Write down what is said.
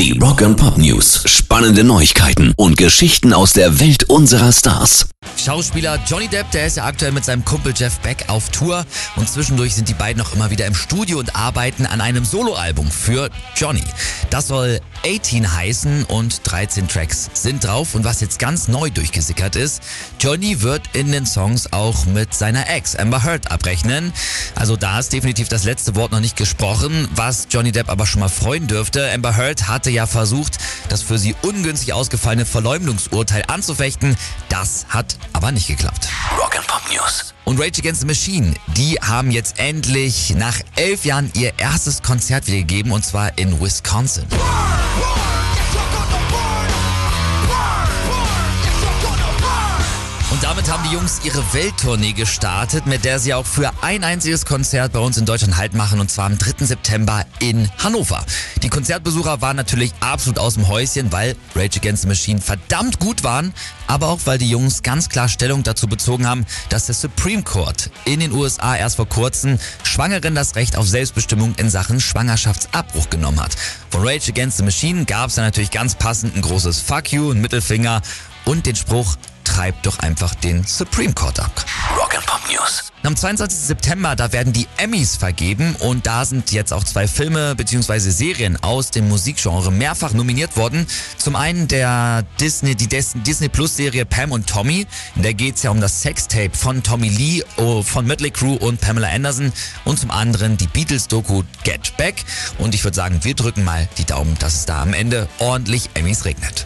Die Rock and Pop News. Spannende Neuigkeiten und Geschichten aus der Welt unserer Stars. Schauspieler Johnny Depp, der ist ja aktuell mit seinem Kumpel Jeff Beck auf Tour und zwischendurch sind die beiden noch immer wieder im Studio und arbeiten an einem Soloalbum für Johnny. Das soll 18 heißen und 13 Tracks sind drauf und was jetzt ganz neu durchgesickert ist, Johnny wird in den Songs auch mit seiner Ex Amber Heard abrechnen. Also da ist definitiv das letzte Wort noch nicht gesprochen, was Johnny Depp aber schon mal freuen dürfte. Amber Heard hatte ja versucht, das für sie ungünstig ausgefallene Verleumdungsurteil anzufechten. Das hat aber nicht geklappt. Rock and Pop News. Und Rage Against the Machine, die haben jetzt endlich nach elf Jahren ihr erstes Konzert wieder gegeben und zwar in Wisconsin. Und damit haben die Jungs ihre Welttournee gestartet, mit der sie auch für ein einziges Konzert bei uns in Deutschland Halt machen und zwar am 3. September in Hannover. Die Konzertbesucher waren natürlich absolut aus dem Häuschen, weil Rage Against the Machine verdammt gut waren, aber auch weil die Jungs ganz klar Stellung dazu bezogen haben, dass der Supreme Court in den USA erst vor kurzem Schwangeren das Recht auf Selbstbestimmung in Sachen Schwangerschaftsabbruch genommen hat. Von Rage Against the Machine gab es dann natürlich ganz passend ein großes Fuck you, ein Mittelfinger und den Spruch, treibt doch einfach den Supreme Court ab. Rock and Pop News. Am 22. September, da werden die Emmys vergeben und da sind jetzt auch zwei Filme bzw. Serien aus dem Musikgenre mehrfach nominiert worden. Zum einen der Disney, die Disney Plus Serie Pam und Tommy. In der geht es ja um das Sextape von Tommy Lee, oh, von Mötley Crew und Pamela Anderson. Und zum anderen die Beatles-Doku Get Back. Und ich würde sagen, wir drücken mal die Daumen, dass es da am Ende ordentlich Emmys regnet.